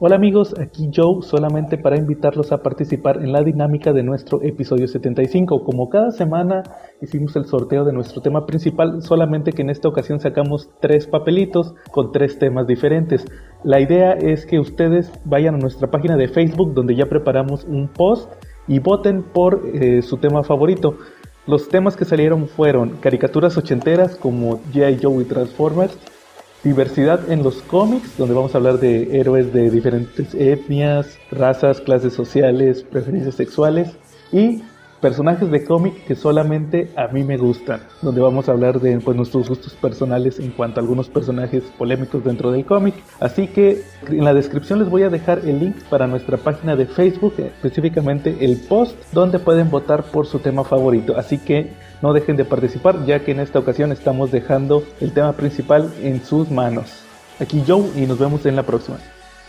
Hola amigos, aquí Joe solamente para invitarlos a participar en la dinámica de nuestro episodio 75. Como cada semana hicimos el sorteo de nuestro tema principal, solamente que en esta ocasión sacamos tres papelitos con tres temas diferentes. La idea es que ustedes vayan a nuestra página de Facebook donde ya preparamos un post y voten por eh, su tema favorito. Los temas que salieron fueron caricaturas ochenteras como G.I. Joe y Transformers, diversidad en los cómics, donde vamos a hablar de héroes de diferentes etnias, razas, clases sociales, preferencias sexuales y personajes de cómic que solamente a mí me gustan, donde vamos a hablar de pues, nuestros gustos personales en cuanto a algunos personajes polémicos dentro del cómic. Así que en la descripción les voy a dejar el link para nuestra página de Facebook, específicamente el post donde pueden votar por su tema favorito. Así que no dejen de participar ya que en esta ocasión estamos dejando el tema principal en sus manos. Aquí Joe y nos vemos en la próxima.